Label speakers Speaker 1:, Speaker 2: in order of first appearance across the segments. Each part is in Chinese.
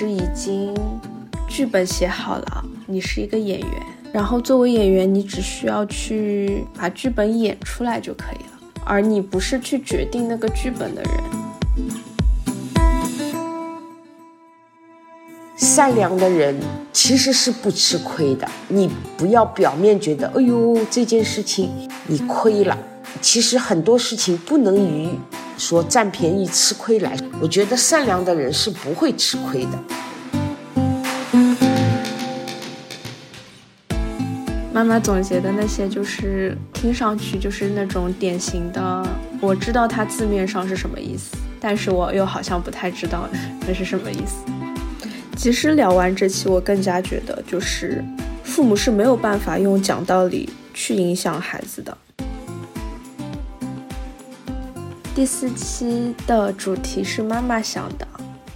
Speaker 1: 是已经剧本写好了，你是一个演员，然后作为演员，你只需要去把剧本演出来就可以了，而你不是去决定那个剧本的人。
Speaker 2: 善良的人其实是不吃亏的，你不要表面觉得，哎呦，这件事情你亏了，其实很多事情不能与。说占便宜吃亏来，我觉得善良的人是不会吃亏的。
Speaker 1: 妈妈总结的那些，就是听上去就是那种典型的，我知道它字面上是什么意思，但是我又好像不太知道那是什么意思。其实聊完这期，我更加觉得，就是父母是没有办法用讲道理去影响孩子的。第四期的主题是妈妈想的，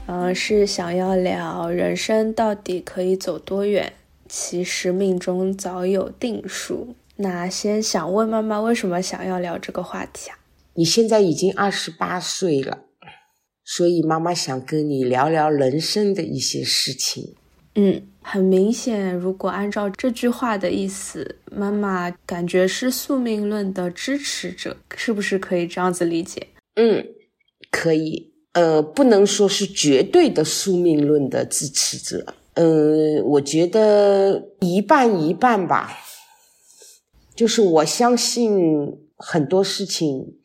Speaker 1: 嗯，是想要聊人生到底可以走多远？其实命中早有定数。那先想问妈妈，为什么想要聊这个话题啊？
Speaker 2: 你现在已经二十八岁了，所以妈妈想跟你聊聊人生的一些事情。
Speaker 1: 嗯，很明显，如果按照这句话的意思，妈妈感觉是宿命论的支持者，是不是可以这样子理解？
Speaker 2: 嗯，可以，呃，不能说是绝对的宿命论的支持者，嗯，我觉得一半一半吧。就是我相信很多事情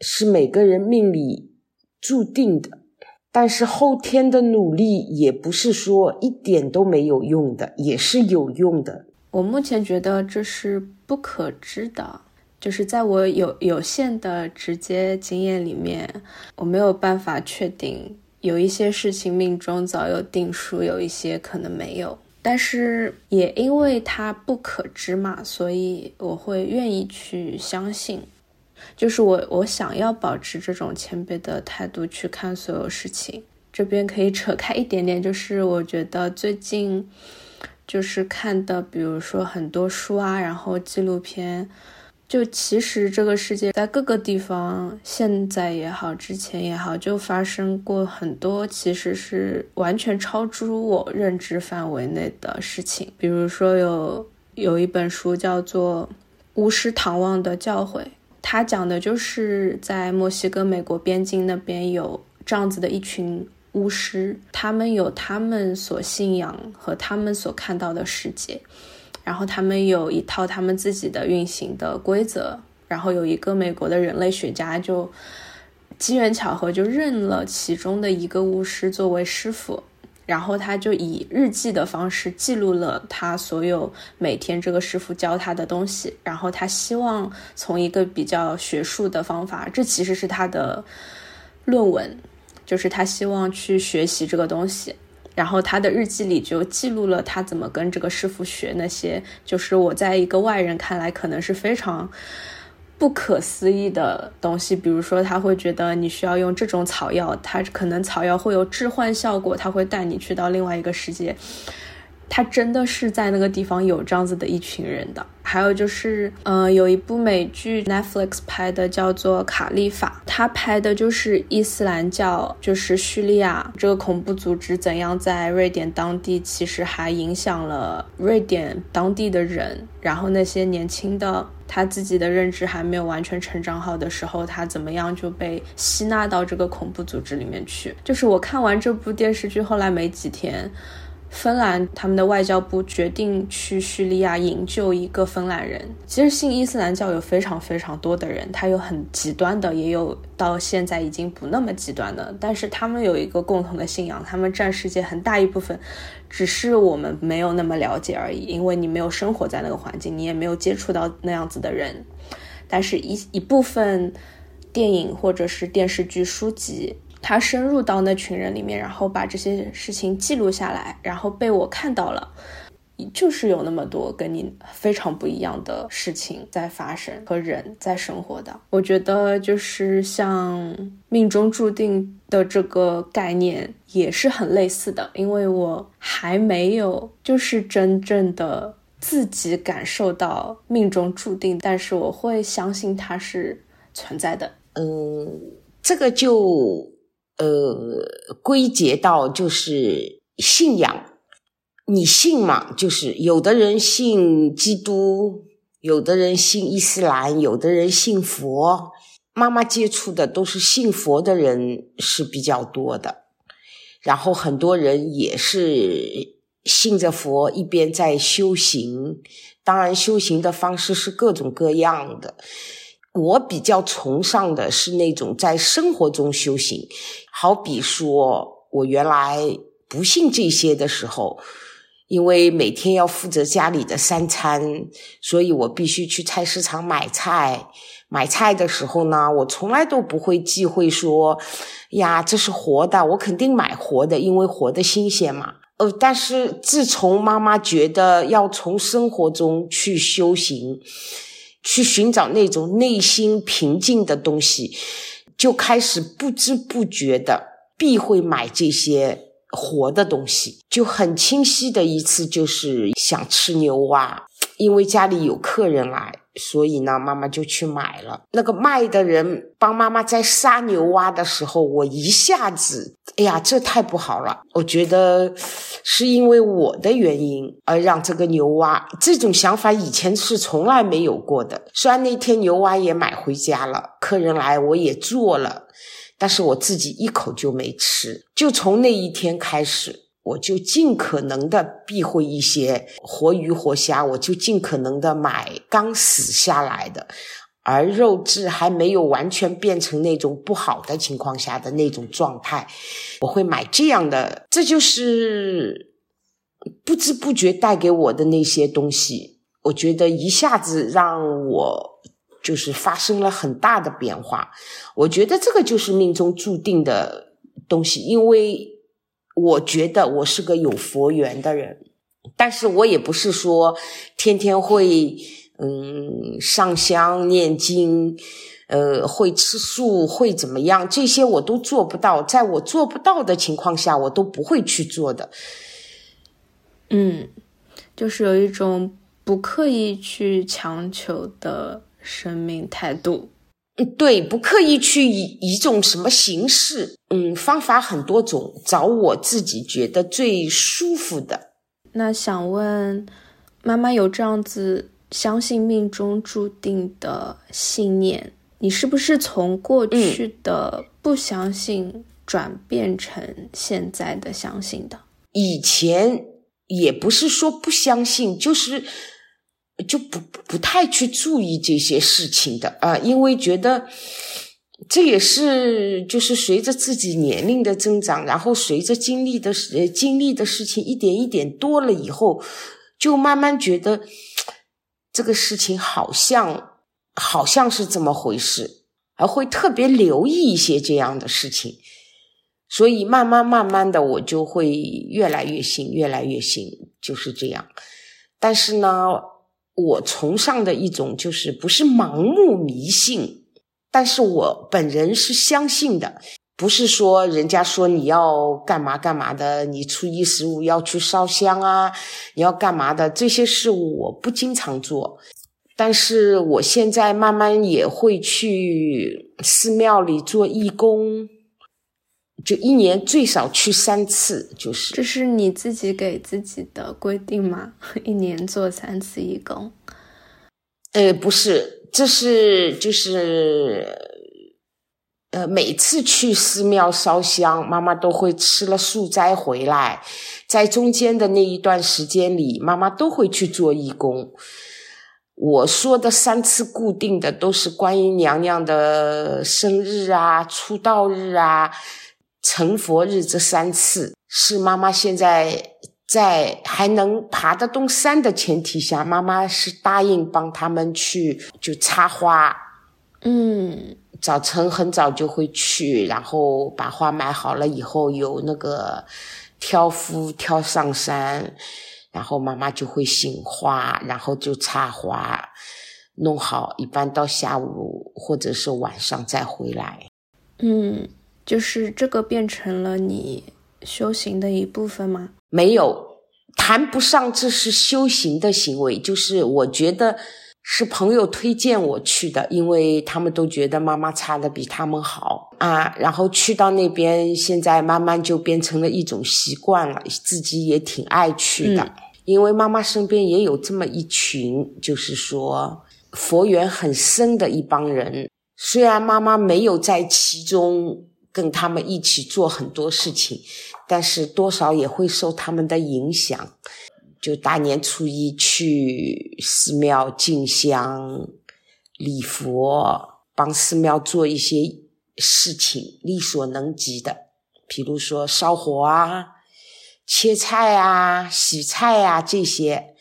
Speaker 2: 是每个人命里注定的，但是后天的努力也不是说一点都没有用的，也是有用的。
Speaker 1: 我目前觉得这是不可知的。就是在我有有限的直接经验里面，我没有办法确定有一些事情命中早有定数，有一些可能没有。但是也因为它不可知嘛，所以我会愿意去相信。就是我我想要保持这种谦卑的态度去看所有事情。这边可以扯开一点点，就是我觉得最近就是看的，比如说很多书啊，然后纪录片。就其实这个世界在各个地方，现在也好，之前也好，就发生过很多其实是完全超出我认知范围内的事情。比如说有有一本书叫做《巫师唐望的教诲》，他讲的就是在墨西哥美国边境那边有这样子的一群巫师，他们有他们所信仰和他们所看到的世界。然后他们有一套他们自己的运行的规则，然后有一个美国的人类学家就机缘巧合就认了其中的一个巫师作为师傅，然后他就以日记的方式记录了他所有每天这个师傅教他的东西，然后他希望从一个比较学术的方法，这其实是他的论文，就是他希望去学习这个东西。然后他的日记里就记录了他怎么跟这个师傅学那些，就是我在一个外人看来可能是非常不可思议的东西。比如说，他会觉得你需要用这种草药，他可能草药会有致幻效果，他会带你去到另外一个世界。他真的是在那个地方有这样子的一群人的。还有就是，呃，有一部美剧 Netflix 拍的叫做《卡利法》，他拍的就是伊斯兰教，就是叙利亚这个恐怖组织怎样在瑞典当地，其实还影响了瑞典当地的人。然后那些年轻的他自己的认知还没有完全成长好的时候，他怎么样就被吸纳到这个恐怖组织里面去？就是我看完这部电视剧后来没几天。芬兰他们的外交部决定去叙利亚营救一个芬兰人。其实信伊斯兰教有非常非常多的人，他有很极端的，也有到现在已经不那么极端的。但是他们有一个共同的信仰，他们占世界很大一部分，只是我们没有那么了解而已。因为你没有生活在那个环境，你也没有接触到那样子的人。但是，一一部分电影或者是电视剧、书籍。他深入到那群人里面，然后把这些事情记录下来，然后被我看到了，就是有那么多跟你非常不一样的事情在发生和人在生活的。我觉得就是像命中注定的这个概念也是很类似的，因为我还没有就是真正的自己感受到命中注定，但是我会相信它是存在的。
Speaker 2: 嗯，这个就。呃，归结到就是信仰，你信嘛？就是有的人信基督，有的人信伊斯兰，有的人信佛。妈妈接触的都是信佛的人是比较多的，然后很多人也是信着佛，一边在修行。当然，修行的方式是各种各样的。我比较崇尚的是那种在生活中修行，好比说我原来不信这些的时候。因为每天要负责家里的三餐，所以我必须去菜市场买菜。买菜的时候呢，我从来都不会忌讳说：“呀，这是活的，我肯定买活的，因为活的新鲜嘛。”呃，但是自从妈妈觉得要从生活中去修行，去寻找那种内心平静的东西，就开始不知不觉的必会买这些。活的东西就很清晰的一次，就是想吃牛蛙，因为家里有客人来，所以呢，妈妈就去买了。那个卖的人帮妈妈在杀牛蛙的时候，我一下子，哎呀，这太不好了！我觉得是因为我的原因而让这个牛蛙，这种想法以前是从来没有过的。虽然那天牛蛙也买回家了，客人来我也做了。但是我自己一口就没吃，就从那一天开始，我就尽可能的避讳一些活鱼活虾，我就尽可能的买刚死下来的，而肉质还没有完全变成那种不好的情况下的那种状态，我会买这样的。这就是不知不觉带给我的那些东西，我觉得一下子让我。就是发生了很大的变化，我觉得这个就是命中注定的东西，因为我觉得我是个有佛缘的人，但是我也不是说天天会嗯上香念经，呃会吃素会怎么样，这些我都做不到，在我做不到的情况下，我都不会去做的。
Speaker 1: 嗯，就是有一种不刻意去强求的。生命态度，
Speaker 2: 嗯，对，不刻意去以一种什么形式，嗯，方法很多种，找我自己觉得最舒服的。
Speaker 1: 那想问，妈妈有这样子相信命中注定的信念，你是不是从过去的不相信转变成现在的相信的？
Speaker 2: 以前也不是说不相信，就是。就不不太去注意这些事情的啊，因为觉得这也是就是随着自己年龄的增长，然后随着经历的事经历的事情一点一点多了以后，就慢慢觉得这个事情好像好像是这么回事，而会特别留意一些这样的事情，所以慢慢慢慢的我就会越来越信，越来越信，就是这样。但是呢。我崇尚的一种就是不是盲目迷信，但是我本人是相信的，不是说人家说你要干嘛干嘛的，你初一十五要去烧香啊，你要干嘛的这些事我不经常做，但是我现在慢慢也会去寺庙里做义工。就一年最少去三次，就是
Speaker 1: 这是你自己给自己的规定吗？一年做三次义工？
Speaker 2: 呃，不是，这是就是呃，每次去寺庙烧香，妈妈都会吃了素斋回来，在中间的那一段时间里，妈妈都会去做义工。我说的三次固定的，都是观音娘娘的生日啊、出道日啊。成佛日这三次是妈妈现在在还能爬得动山的前提下，妈妈是答应帮他们去就插花，
Speaker 1: 嗯，
Speaker 2: 早晨很早就会去，然后把花买好了以后，有那个挑夫挑上山，然后妈妈就会醒花，然后就插花，弄好，一般到下午或者是晚上再回来，
Speaker 1: 嗯。就是这个变成了你修行的一部分吗？
Speaker 2: 没有，谈不上这是修行的行为。就是我觉得是朋友推荐我去的，因为他们都觉得妈妈擦的比他们好啊。然后去到那边，现在慢慢就变成了一种习惯了，自己也挺爱去的。因为妈妈身边也有这么一群，就是说佛缘很深的一帮人。虽然妈妈没有在其中跟他们一起做很多事情，但是多少也会受他们的影响。就大年初一去寺庙进香、礼佛，帮寺庙做一些事情，力所能及的，比如说烧火啊、切菜啊、洗菜啊这些，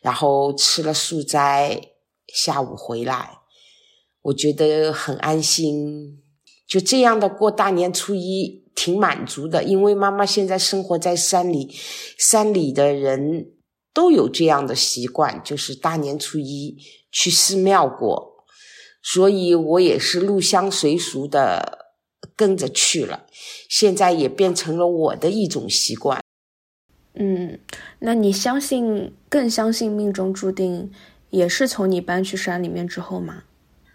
Speaker 2: 然后吃了素斋，下午回来，我觉得很安心。就这样的过大年初一，挺满足的，因为妈妈现在生活在山里，山里的人。都有这样的习惯，就是大年初一去寺庙过，所以我也是入乡随俗的跟着去了，现在也变成了我的一种习惯。
Speaker 1: 嗯，那你相信更相信命中注定，也是从你搬去山里面之后吗？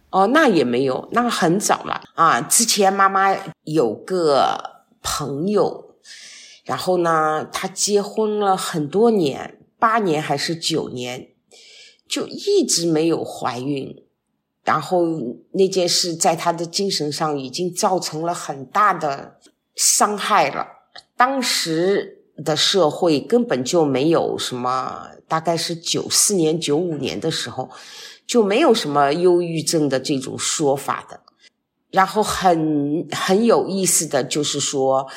Speaker 2: 哦，那也没有，那很早了啊。之前妈妈有个朋友，然后呢，他结婚了很多年。八年还是九年，就一直没有怀孕，然后那件事在他的精神上已经造成了很大的伤害了。当时的社会根本就没有什么，大概是九四年、九五年的时候，就没有什么忧郁症的这种说法的。然后很很有意思的就是说，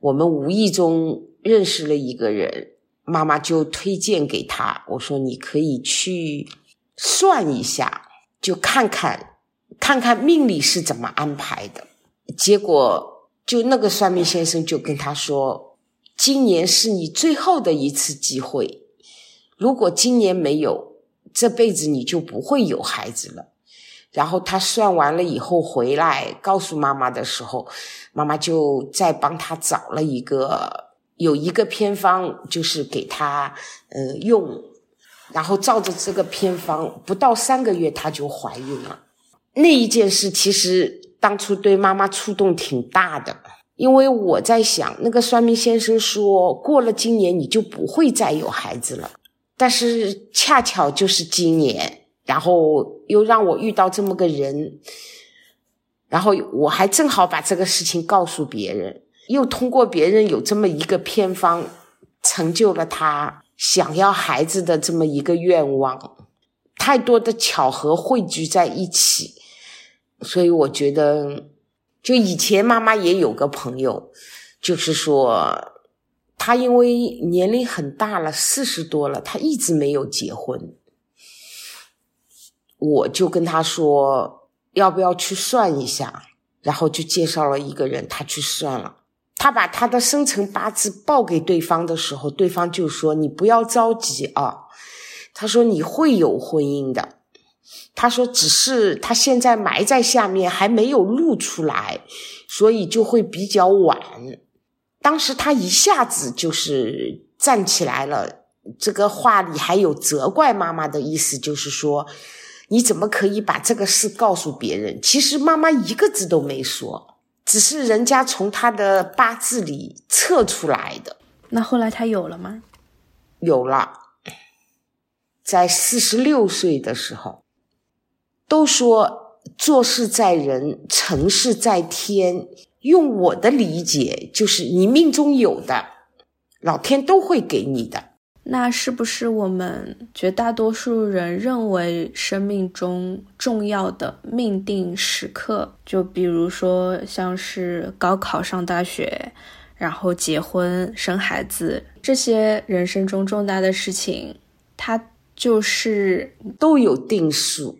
Speaker 2: 我们无意中认识了一个人。妈妈就推荐给他，我说你可以去算一下，就看看看看命里是怎么安排的。结果就那个算命先生就跟他说，今年是你最后的一次机会，如果今年没有，这辈子你就不会有孩子了。然后他算完了以后回来告诉妈妈的时候，妈妈就再帮他找了一个。有一个偏方，就是给他呃用，然后照着这个偏方，不到三个月她就怀孕了。那一件事其实当初对妈妈触动挺大的，因为我在想，那个算命先生说过了今年你就不会再有孩子了，但是恰巧就是今年，然后又让我遇到这么个人，然后我还正好把这个事情告诉别人。又通过别人有这么一个偏方，成就了他想要孩子的这么一个愿望，太多的巧合汇聚在一起，所以我觉得，就以前妈妈也有个朋友，就是说，他因为年龄很大了，四十多了，他一直没有结婚，我就跟他说，要不要去算一下，然后就介绍了一个人，他去算了。他把他的生辰八字报给对方的时候，对方就说：“你不要着急啊。”他说：“你会有婚姻的。”他说：“只是他现在埋在下面，还没有露出来，所以就会比较晚。”当时他一下子就是站起来了，这个话里还有责怪妈妈的意思，就是说：“你怎么可以把这个事告诉别人？”其实妈妈一个字都没说。只是人家从他的八字里测出来的。
Speaker 1: 那后来他有了吗？
Speaker 2: 有了，在四十六岁的时候。都说做事在人，成事在天。用我的理解，就是你命中有的，老天都会给你的。
Speaker 1: 那是不是我们绝大多数人认为生命中重要的命定时刻，就比如说像是高考上大学，然后结婚生孩子这些人生中重大的事情，它就是
Speaker 2: 都有定数。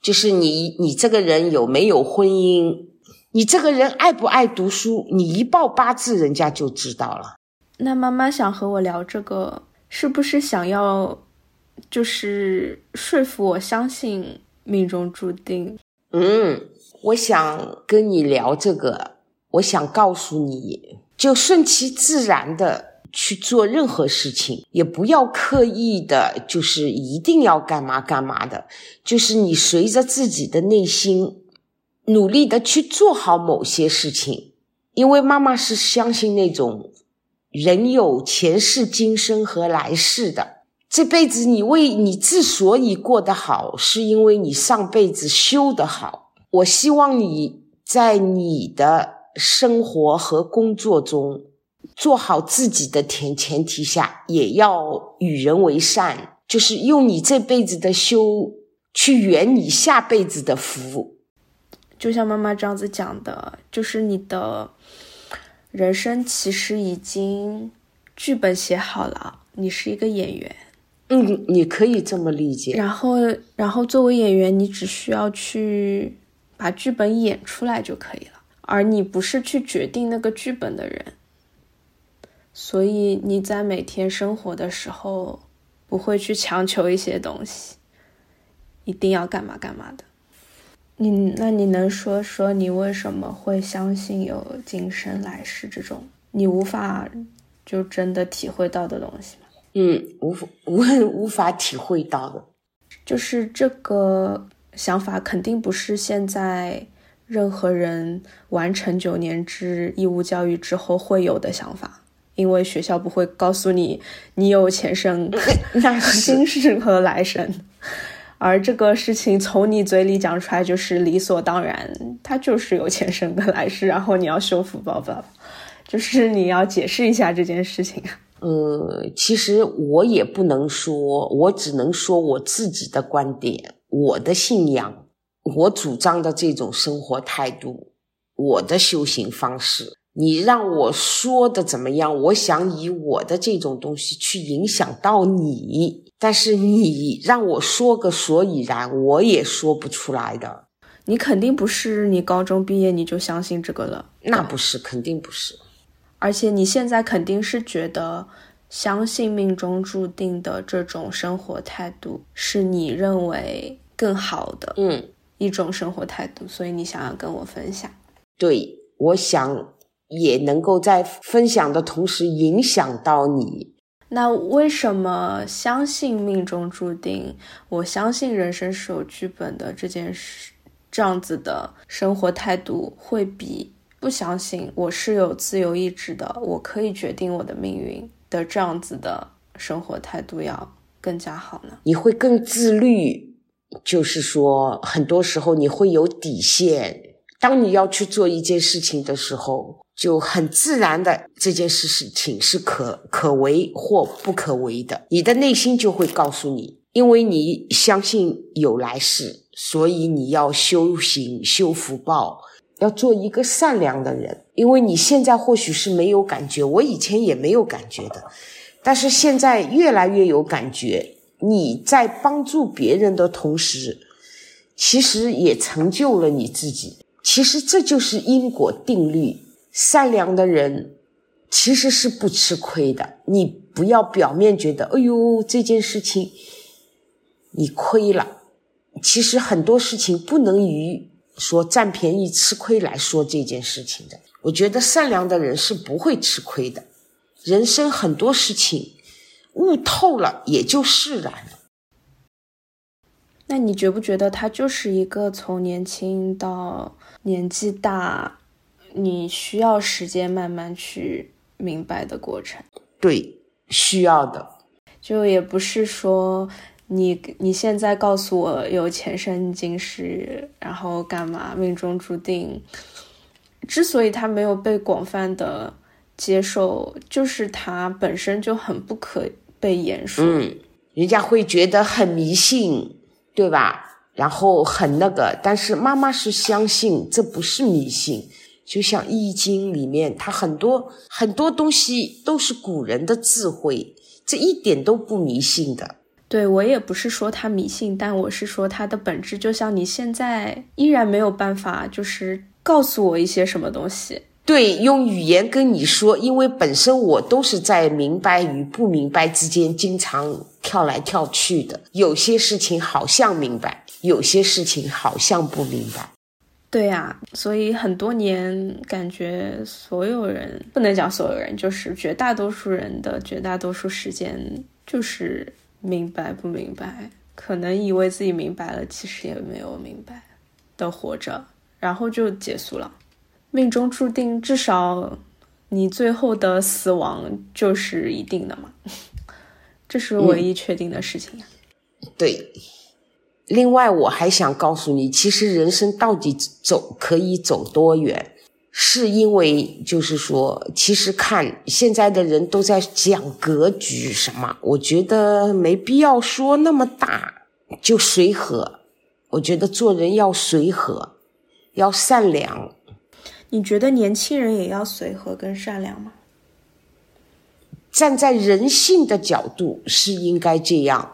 Speaker 2: 就是你你这个人有没有婚姻，你这个人爱不爱读书，你一报八字，人家就知道了。
Speaker 1: 那妈妈想和我聊这个。是不是想要，就是说服我相信命中注定？
Speaker 2: 嗯，我想跟你聊这个，我想告诉你就顺其自然的去做任何事情，也不要刻意的，就是一定要干嘛干嘛的，就是你随着自己的内心努力的去做好某些事情。因为妈妈是相信那种人有前世今生和来世的，这辈子你为你之所以过得好，是因为你上辈子修得好。我希望你在你的生活和工作中做好自己的前前提下，也要与人为善，就是用你这辈子的修去圆你下辈子的福。
Speaker 1: 就像妈妈这样子讲的，就是你的。人生其实已经剧本写好了，你是一个演员。
Speaker 2: 嗯，你可以这么理解。
Speaker 1: 然后，然后作为演员，你只需要去把剧本演出来就可以了，而你不是去决定那个剧本的人。所以你在每天生活的时候，不会去强求一些东西，一定要干嘛干嘛的。你那你能说说你为什么会相信有今生来世这种你无法就真的体会到的东西吗？
Speaker 2: 嗯，无无无法体会到的，
Speaker 1: 就是这个想法肯定不是现在任何人完成九年制义务教育之后会有的想法，因为学校不会告诉你你有前生、那 今世和来生。而这个事情从你嘴里讲出来就是理所当然，他就是有前生的来世，然后你要修福报吧，就是你要解释一下这件事情。
Speaker 2: 呃，其实我也不能说，我只能说我自己的观点，我的信仰，我主张的这种生活态度，我的修行方式。你让我说的怎么样？我想以我的这种东西去影响到你。但是你让我说个所以然，我也说不出来的。
Speaker 1: 你肯定不是你高中毕业你就相信这个了，
Speaker 2: 那不是，肯定不是。
Speaker 1: 而且你现在肯定是觉得相信命中注定的这种生活态度是你认为更好的，
Speaker 2: 嗯，
Speaker 1: 一种生活态度，所以你想要跟我分享。
Speaker 2: 对，我想也能够在分享的同时影响到你。
Speaker 1: 那为什么相信命中注定？我相信人生是有剧本的这件事，这样子的生活态度会比不相信我是有自由意志的，我可以决定我的命运的这样子的生活态度要更加好呢？
Speaker 2: 你会更自律，就是说，很多时候你会有底线。当你要去做一件事情的时候。就很自然的这件事事情是可可为或不可为的，你的内心就会告诉你，因为你相信有来世，所以你要修行修福报，要做一个善良的人。因为你现在或许是没有感觉，我以前也没有感觉的，但是现在越来越有感觉。你在帮助别人的同时，其实也成就了你自己。其实这就是因果定律。善良的人其实是不吃亏的。你不要表面觉得，哎呦，这件事情你亏了。其实很多事情不能以说占便宜吃亏来说这件事情的。我觉得善良的人是不会吃亏的。人生很多事情悟透了也就释然了。
Speaker 1: 那你觉不觉得他就是一个从年轻到年纪大？你需要时间慢慢去明白的过程，
Speaker 2: 对，需要的，
Speaker 1: 就也不是说你你现在告诉我有前生今世，然后干嘛命中注定。之所以它没有被广泛的接受，就是它本身就很不可被言说。
Speaker 2: 嗯，人家会觉得很迷信，对吧？然后很那个，但是妈妈是相信，这不是迷信。就像《易经》里面，它很多很多东西都是古人的智慧，这一点都不迷信的。
Speaker 1: 对我也不是说它迷信，但我是说它的本质，就像你现在依然没有办法，就是告诉我一些什么东西。
Speaker 2: 对，用语言跟你说，因为本身我都是在明白与不明白之间经常跳来跳去的。有些事情好像明白，有些事情好像不明白。
Speaker 1: 对呀，所以很多年感觉所有人不能讲所有人，就是绝大多数人的绝大多数时间就是明白不明白，可能以为自己明白了，其实也没有明白的活着，然后就结束了。命中注定，至少你最后的死亡就是一定的嘛，这是唯一确定的事情呀。
Speaker 2: 对。另外，我还想告诉你，其实人生到底走可以走多远，是因为就是说，其实看现在的人都在讲格局什么，我觉得没必要说那么大，就随和。我觉得做人要随和，要善良。
Speaker 1: 你觉得年轻人也要随和跟善良吗？
Speaker 2: 站在人性的角度是应该这样。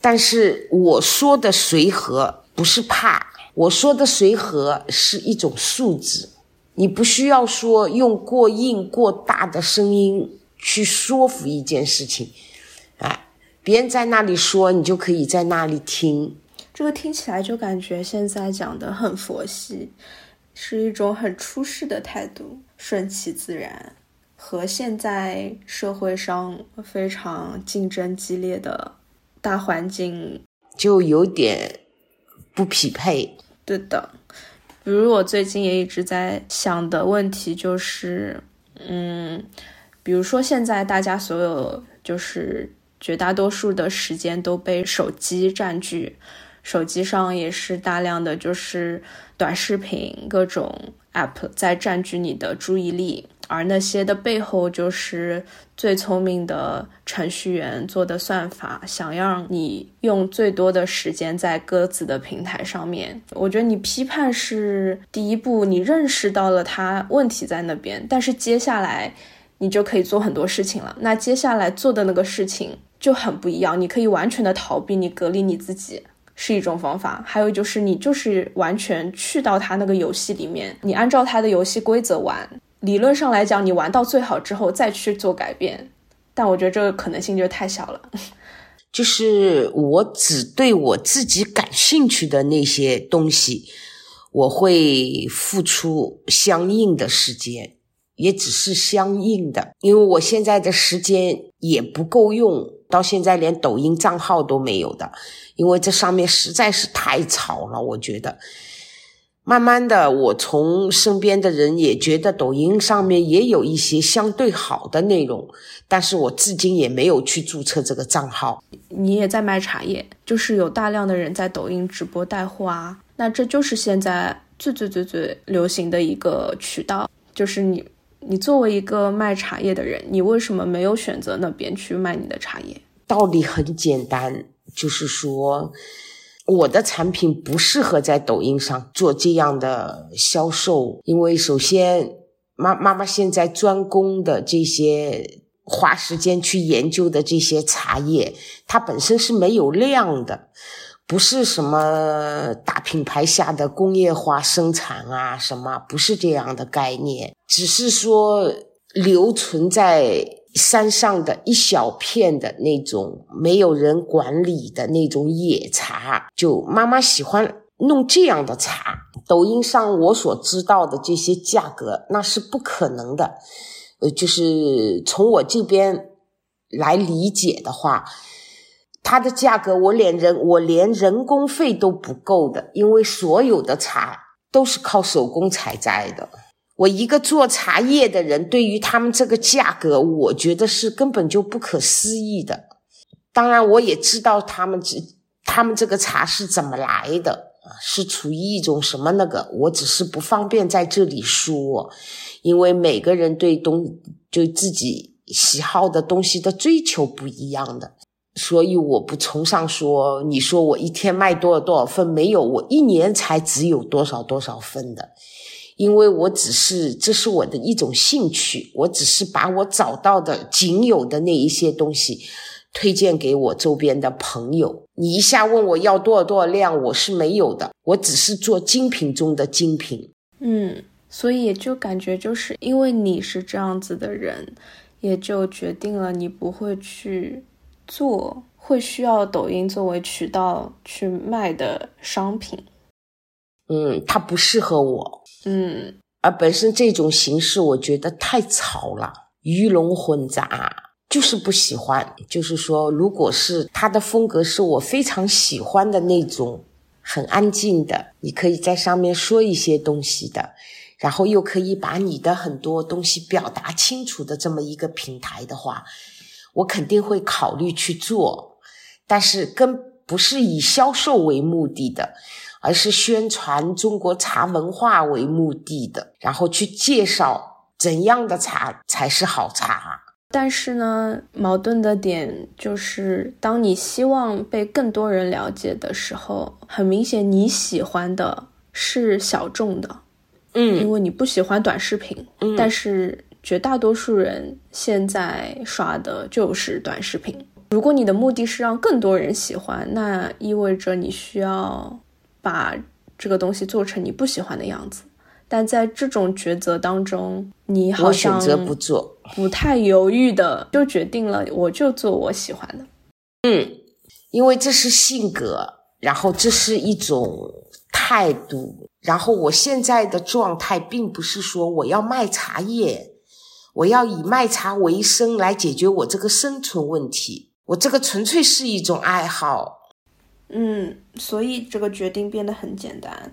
Speaker 2: 但是我说的随和不是怕，我说的随和是一种素质。你不需要说用过硬过大的声音去说服一件事情，哎，别人在那里说，你就可以在那里听。
Speaker 1: 这个听起来就感觉现在讲的很佛系，是一种很出世的态度，顺其自然，和现在社会上非常竞争激烈的。大环境
Speaker 2: 就有点不匹配。
Speaker 1: 对的，比如我最近也一直在想的问题就是，嗯，比如说现在大家所有就是绝大多数的时间都被手机占据，手机上也是大量的就是短视频各种 app 在占据你的注意力。而那些的背后，就是最聪明的程序员做的算法，想让你用最多的时间在各自的平台上面。我觉得你批判是第一步，你认识到了它问题在那边，但是接下来你就可以做很多事情了。那接下来做的那个事情就很不一样，你可以完全的逃避，你隔离你自己是一种方法。还有就是你就是完全去到他那个游戏里面，你按照他的游戏规则玩。理论上来讲，你玩到最好之后再去做改变，但我觉得这个可能性就太小了。
Speaker 2: 就是我只对我自己感兴趣的那些东西，我会付出相应的时间，也只是相应的，因为我现在的时间也不够用，到现在连抖音账号都没有的，因为这上面实在是太吵了，我觉得。慢慢的，我从身边的人也觉得抖音上面也有一些相对好的内容，但是我至今也没有去注册这个账号。
Speaker 1: 你也在卖茶叶，就是有大量的人在抖音直播带货啊，那这就是现在最最最最流行的一个渠道。就是你，你作为一个卖茶叶的人，你为什么没有选择那边去卖你的茶叶？
Speaker 2: 道理很简单，就是说。我的产品不适合在抖音上做这样的销售，因为首先，妈妈妈现在专攻的这些花时间去研究的这些茶叶，它本身是没有量的，不是什么大品牌下的工业化生产啊，什么不是这样的概念，只是说留存在。山上的一小片的那种没有人管理的那种野茶，就妈妈喜欢弄这样的茶。抖音上我所知道的这些价格，那是不可能的。呃，就是从我这边来理解的话，它的价格我连人我连人工费都不够的，因为所有的茶都是靠手工采摘的。我一个做茶叶的人，对于他们这个价格，我觉得是根本就不可思议的。当然，我也知道他们这他们这个茶是怎么来的是处于一种什么那个，我只是不方便在这里说，因为每个人对东就自己喜好的东西的追求不一样的，所以我不崇尚说，你说我一天卖多少多少份，没有，我一年才只有多少多少份的。因为我只是，这是我的一种兴趣，我只是把我找到的仅有的那一些东西推荐给我周边的朋友。你一下问我要多少多少量，我是没有的，我只是做精品中的精品。
Speaker 1: 嗯，所以也就感觉就是因为你是这样子的人，也就决定了你不会去做会需要抖音作为渠道去卖的商品。
Speaker 2: 嗯，它不适合我，
Speaker 1: 嗯
Speaker 2: 而本身这种形式我觉得太吵了，鱼龙混杂，就是不喜欢。就是说，如果是他的风格是我非常喜欢的那种，很安静的，你可以在上面说一些东西的，然后又可以把你的很多东西表达清楚的这么一个平台的话，我肯定会考虑去做，但是跟不是以销售为目的的。而是宣传中国茶文化为目的的，然后去介绍怎样的茶才是好茶。
Speaker 1: 但是呢，矛盾的点就是，当你希望被更多人了解的时候，很明显你喜欢的是小众的，嗯因
Speaker 2: 嗯
Speaker 1: 为你不喜欢短视频。
Speaker 2: 嗯
Speaker 1: 但是绝大多数人现在刷的就是短视频。如果你的目的是让更多人喜欢，那意味着你需要把这个东西做成你不喜欢的样子。但在这种抉择当中，你好
Speaker 2: 我选择不做。
Speaker 1: 不太犹豫的就决定了，我就做我喜欢的。
Speaker 2: 嗯，因为这是性格，然后这是一种态度，然后我现在的状态并不是说我要卖茶叶，我要以卖茶为生来解决我这个生存问题，我这个纯粹是一种爱好。
Speaker 1: 嗯，所以这个决定变得很简单。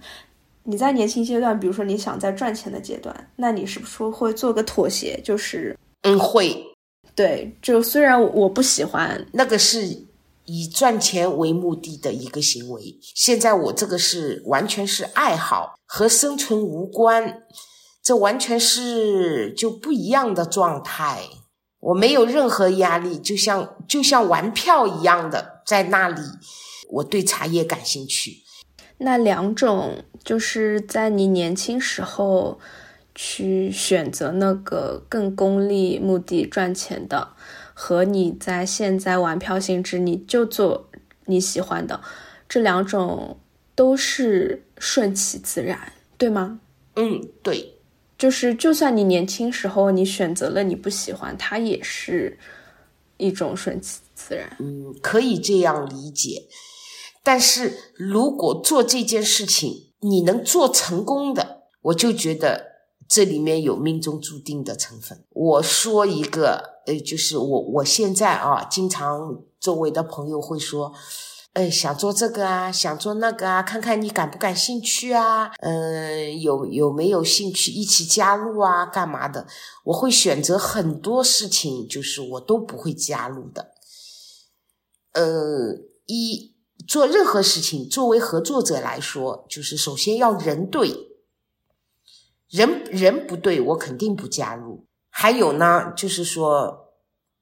Speaker 1: 你在年轻阶段，比如说你想在赚钱的阶段，那你是不是会做个妥协？就是
Speaker 2: 嗯，会，
Speaker 1: 对，就虽然我不喜欢，
Speaker 2: 那个是以赚钱为目的的一个行为。现在我这个是完全是爱好，和生存无关，这完全是就不一样的状态。我没有任何压力，就像就像玩票一样的在那里。我对茶叶感兴趣，
Speaker 1: 那两种就是在你年轻时候去选择那个更功利目的赚钱的，和你在现在玩票性质，你就做你喜欢的，这两种都是顺其自然，对吗？
Speaker 2: 嗯，对，
Speaker 1: 就是就算你年轻时候你选择了你不喜欢，它也是一种顺其自然。
Speaker 2: 嗯，可以这样理解。但是如果做这件事情你能做成功的，我就觉得这里面有命中注定的成分。我说一个，呃，就是我我现在啊，经常周围的朋友会说，呃，想做这个啊，想做那个啊，看看你感不感兴趣啊，嗯、有有没有兴趣一起加入啊，干嘛的？我会选择很多事情，就是我都不会加入的。呃，一做任何事情，作为合作者来说，就是首先要人对，人人不对，我肯定不加入。还有呢，就是说，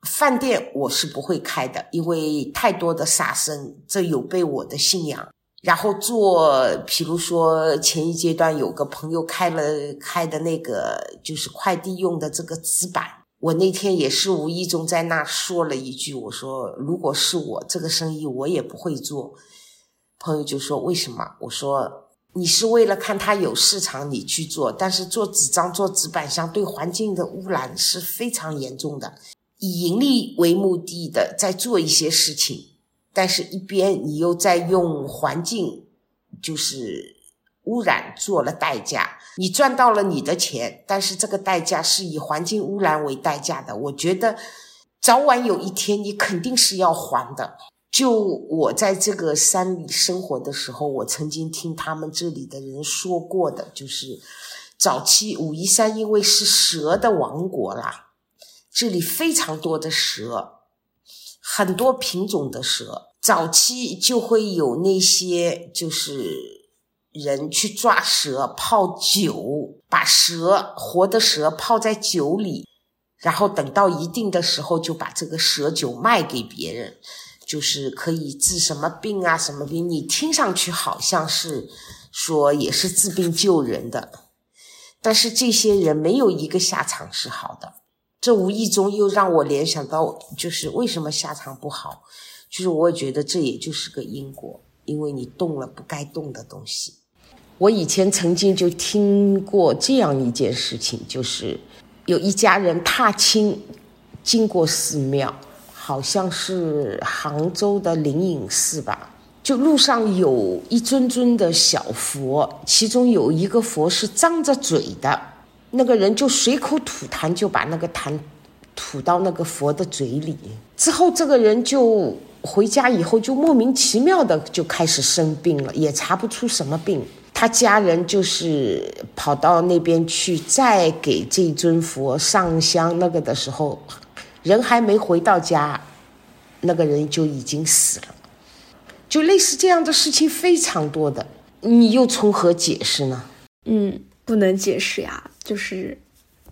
Speaker 2: 饭店我是不会开的，因为太多的杀生，这有悖我的信仰。然后做，比如说前一阶段有个朋友开了开的那个就是快递用的这个纸板，我那天也是无意中在那说了一句，我说如果是我这个生意我也不会做。朋友就说为什么？我说你是为了看它有市场你去做，但是做纸张做纸板箱对环境的污染是非常严重的。以盈利为目的的在做一些事情，但是一边你又在用环境就是污染做了代价，你赚到了你的钱，但是这个代价是以环境污染为代价的。我觉得早晚有一天你肯定是要还的。就我在这个山里生活的时候，我曾经听他们这里的人说过的，就是早期武夷山因为是蛇的王国啦，这里非常多的蛇，很多品种的蛇，早期就会有那些就是人去抓蛇泡酒，把蛇活的蛇泡在酒里，然后等到一定的时候就把这个蛇酒卖给别人，就是可以治什么病啊什么病，你听上去好像是说也是治病救人的，但是这些人没有一个下场是好的。这无意中又让我联想到，就是为什么下场不好，就是我觉得这也就是个因果，因为你动了不该动的东西。我以前曾经就听过这样一件事情，就是有一家人踏青经过寺庙，好像是杭州的灵隐寺吧，就路上有一尊尊的小佛，其中有一个佛是张着嘴的，那个人就随口吐痰，就把那个痰吐到那个佛的嘴里。之后，这个人就回家以后就莫名其妙的就开始生病了，也查不出什么病。他家人就是跑到那边去，再给这尊佛上香那个的时候，人还没回到家，那个人就已经死了。就类似这样的事情非常多的，你又从何解释呢？
Speaker 1: 嗯，不能解释呀，就是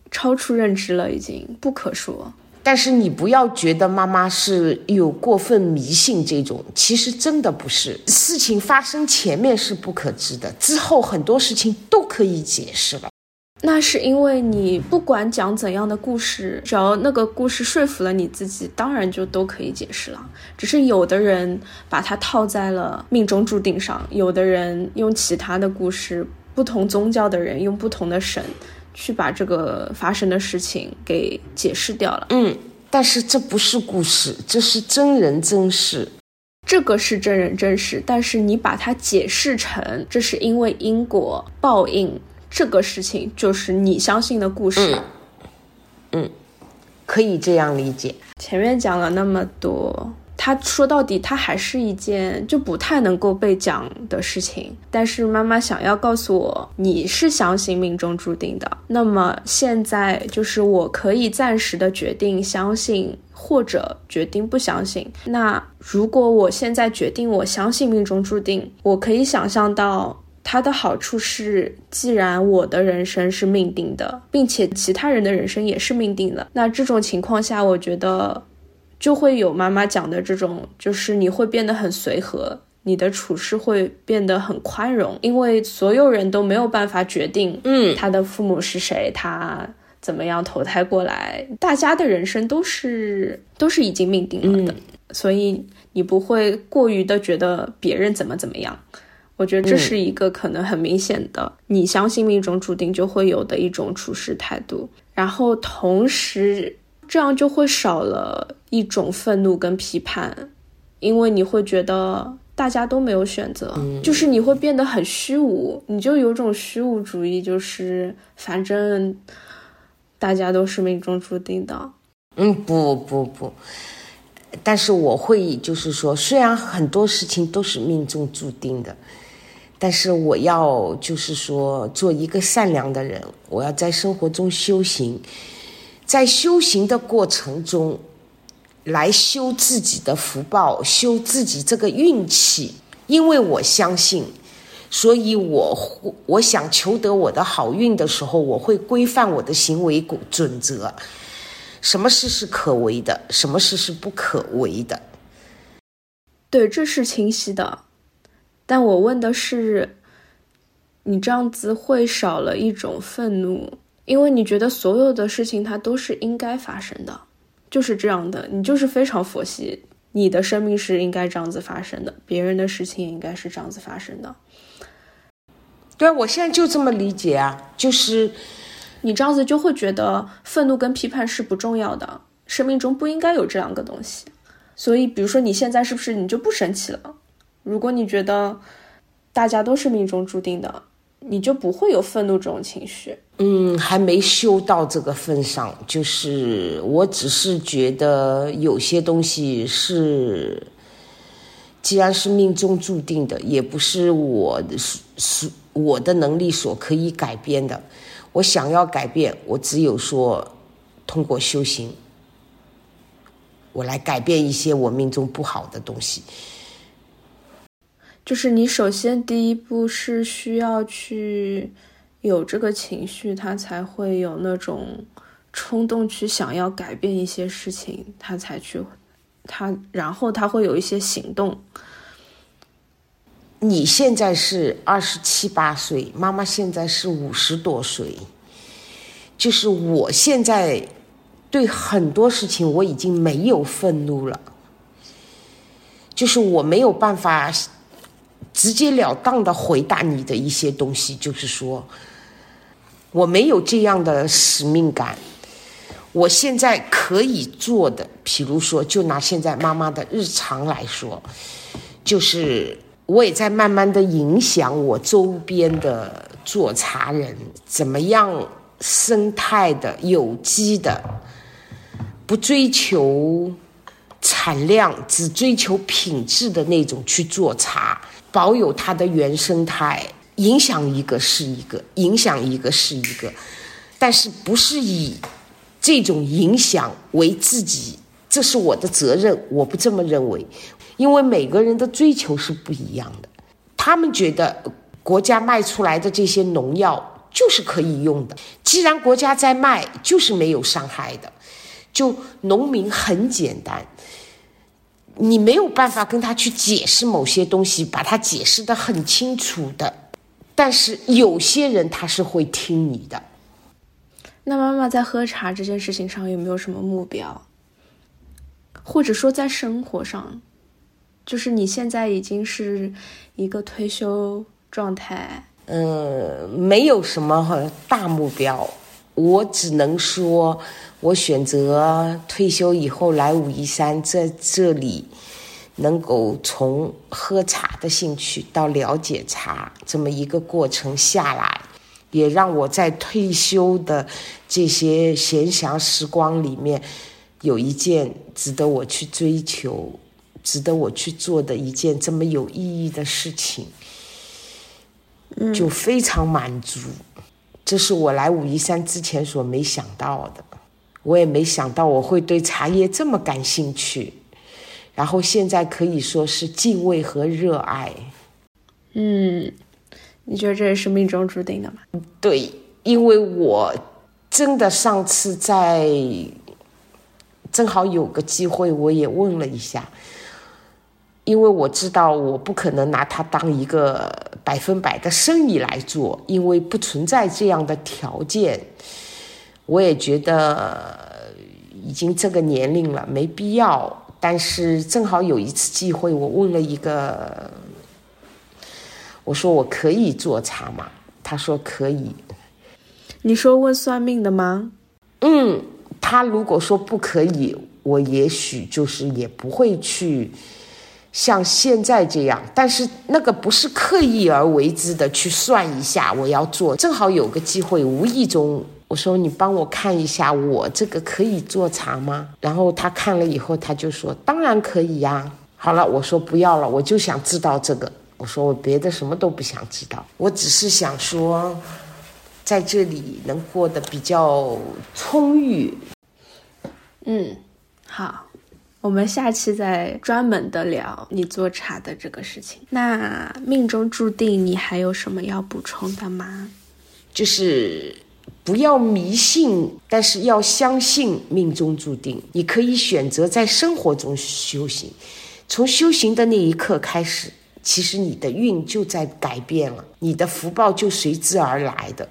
Speaker 1: 超出认知了，已经不可说。
Speaker 2: 但是你不要觉得妈妈是有过分迷信这种，其实真的不是。事情发生前面是不可知的，之后很多事情都可以解释了。
Speaker 1: 那是因为你不管讲怎样的故事，只要那个故事说服了你自己，当然就都可以解释了。只是有的人把它套在了命中注定上，有的人用其他的故事，不同宗教的人用不同的神去把这个发生的事情给解释掉了。
Speaker 2: 嗯，但是这不是故事，这是真人真事。
Speaker 1: 这个是真人真事，但是你把它解释成这是因为因果报应。这个事情就是你相信的故事，
Speaker 2: 嗯，可以这样理解。
Speaker 1: 前面讲了那么多，他说到底，它还是一件就不太能够被讲的事情。但是妈妈想要告诉我，你是相信命中注定的。那么现在就是我可以暂时的决定相信，或者决定不相信。那如果我现在决定我相信命中注定，我可以想象到。它的好处是，既然我的人生是命定的，并且其他人的人生也是命定的，那这种情况下，我觉得就会有妈妈讲的这种，就是你会变得很随和，你的处事会变得很宽容，因为所有人都没有办法决定，
Speaker 2: 嗯，
Speaker 1: 他的父母是谁，他怎么样投胎过来，大家的人生都是都是已经命定了的，所以你不会过于的觉得别人怎么怎么样。我觉得这是一个可能很明显的，你相信命中注定就会有的一种处事态度，然后同时这样就会少了一种愤怒跟批判，因为你会觉得大家都没有选择，就是你会变得很虚无，你就有种虚无主义，就是反正大家都是命中注定的。
Speaker 2: 嗯，不不不，但是我会就是说，虽然很多事情都是命中注定的。但是我要就是说做一个善良的人，我要在生活中修行，在修行的过程中，来修自己的福报，修自己这个运气。因为我相信，所以我我想求得我的好运的时候，我会规范我的行为准则，什么事是可为的，什么事是不可为的。
Speaker 1: 对，这是清晰的。但我问的是，你这样子会少了一种愤怒，因为你觉得所有的事情它都是应该发生的，就是这样的，你就是非常佛系，你的生命是应该这样子发生的，别人的事情也应该是这样子发生的。
Speaker 2: 对啊，我现在就这么理解啊，就是
Speaker 1: 你这样子就会觉得愤怒跟批判是不重要的，生命中不应该有这两个东西。所以，比如说你现在是不是你就不生气了？如果你觉得大家都是命中注定的，你就不会有愤怒这种情绪。
Speaker 2: 嗯，还没修到这个份上，就是我只是觉得有些东西是，既然是命中注定的，也不是我是我的能力所可以改变的。我想要改变，我只有说通过修行，我来改变一些我命中不好的东西。
Speaker 1: 就是你首先第一步是需要去有这个情绪，他才会有那种冲动去想要改变一些事情，他才去他，然后他会有一些行动。
Speaker 2: 你现在是二十七八岁，妈妈现在是五十多岁，就是我现在对很多事情我已经没有愤怒了，就是我没有办法。直截了当的回答你的一些东西，就是说，我没有这样的使命感。我现在可以做的，比如说，就拿现在妈妈的日常来说，就是我也在慢慢的影响我周边的做茶人，怎么样生态的、有机的，不追求产量，只追求品质的那种去做茶，保有它的原生态。影响一个是一个，影响一个是一个，但是不是以这种影响为自己，这是我的责任。我不这么认为，因为每个人的追求是不一样的。他们觉得国家卖出来的这些农药就是可以用的，既然国家在卖，就是没有伤害的。就农民很简单，你没有办法跟他去解释某些东西，把它解释的很清楚的。但是有些人他是会听你的。
Speaker 1: 那妈妈在喝茶这件事情上有没有什么目标？或者说在生活上，就是你现在已经是一个退休状态。
Speaker 2: 嗯，没有什么大目标，我只能说，我选择退休以后来武夷山在这里。能够从喝茶的兴趣到了解茶这么一个过程下来，也让我在退休的这些闲暇时光里面，有一件值得我去追求、值得我去做的一件这么有意义的事情，就非常满足。这是我来武夷山之前所没想到的，我也没想到我会对茶叶这么感兴趣。然后现在可以说是敬畏和热爱，
Speaker 1: 嗯，你觉得这也是命中注定的吗？
Speaker 2: 对，因为我真的上次在正好有个机会，我也问了一下，因为我知道我不可能拿它当一个百分百的生意来做，因为不存在这样的条件。我也觉得已经这个年龄了，没必要。但是正好有一次机会，我问了一个，我说我可以做茶吗？他说可以。
Speaker 1: 你说问算命的吗？
Speaker 2: 嗯，他如果说不可以，我也许就是也不会去像现在这样。但是那个不是刻意而为之的去算一下我要做，正好有个机会，无意中。我说你帮我看一下，我这个可以做茶吗？然后他看了以后，他就说当然可以呀。好了，我说不要了，我就想知道这个。我说我别的什么都不想知道，我只是想说，在这里能过得比较充裕。
Speaker 1: 嗯，好，我们下期再专门的聊你做茶的这个事情。那命中注定，你还有什么要补充的吗？
Speaker 2: 就是。不要迷信，但是要相信命中注定。你可以选择在生活中修行，从修行的那一刻开始，其实你的运就在改变了，你的福报就随之而来的。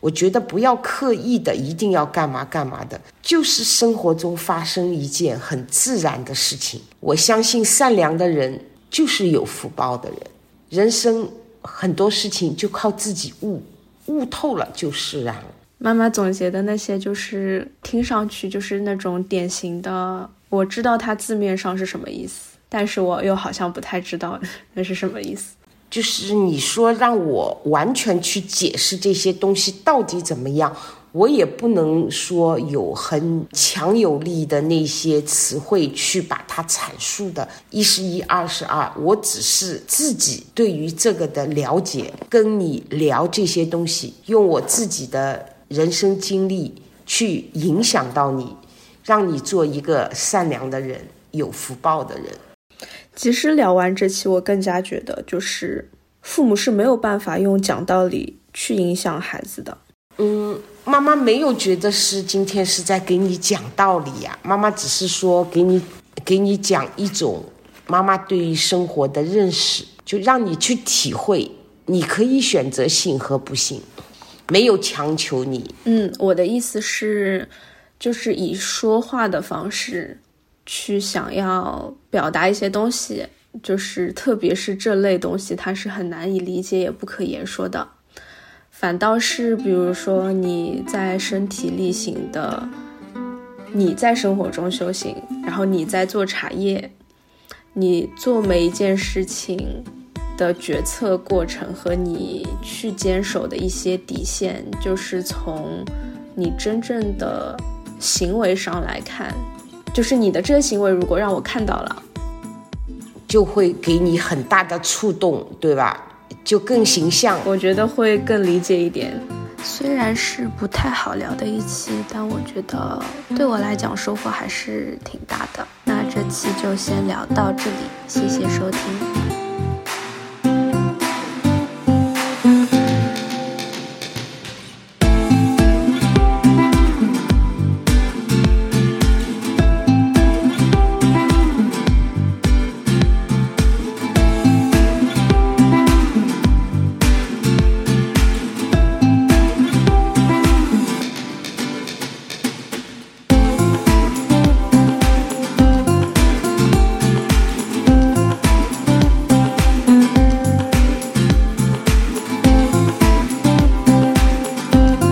Speaker 2: 我觉得不要刻意的一定要干嘛干嘛的，就是生活中发生一件很自然的事情。我相信善良的人就是有福报的人，人生很多事情就靠自己悟，悟透了就释然。
Speaker 1: 妈妈总结的那些，就是听上去就是那种典型的，我知道它字面上是什么意思，但是我又好像不太知道那是什么意思。
Speaker 2: 就是你说让我完全去解释这些东西到底怎么样，我也不能说有很强有力的那些词汇去把它阐述的一是一二是二，我只是自己对于这个的了解，跟你聊这些东西，用我自己的。人生经历去影响到你，让你做一个善良的人、有福报的人。
Speaker 1: 其实聊完这期，我更加觉得，就是父母是没有办法用讲道理去影响孩子的。
Speaker 2: 嗯，妈妈没有觉得是今天是在给你讲道理呀，妈妈只是说给你给你讲一种妈妈对于生活的认识，就让你去体会，你可以选择信和不信。没有强求你。
Speaker 1: 嗯，我的意思是，就是以说话的方式去想要表达一些东西，就是特别是这类东西，它是很难以理解也不可言说的。反倒是，比如说你在身体力行的，你在生活中修行，然后你在做茶叶，你做每一件事情的决策过程和你去坚守的一些底线，就是从你真正的行为上来看，就是你的这个行为如果让我看到了，
Speaker 2: 就会给你很大的触动，对吧？就更形象，
Speaker 1: 我觉得会更理解一点。虽然是不太好聊的一期，但我觉得对我来讲收获还是挺大的。那这期就先聊到这里，谢谢收听。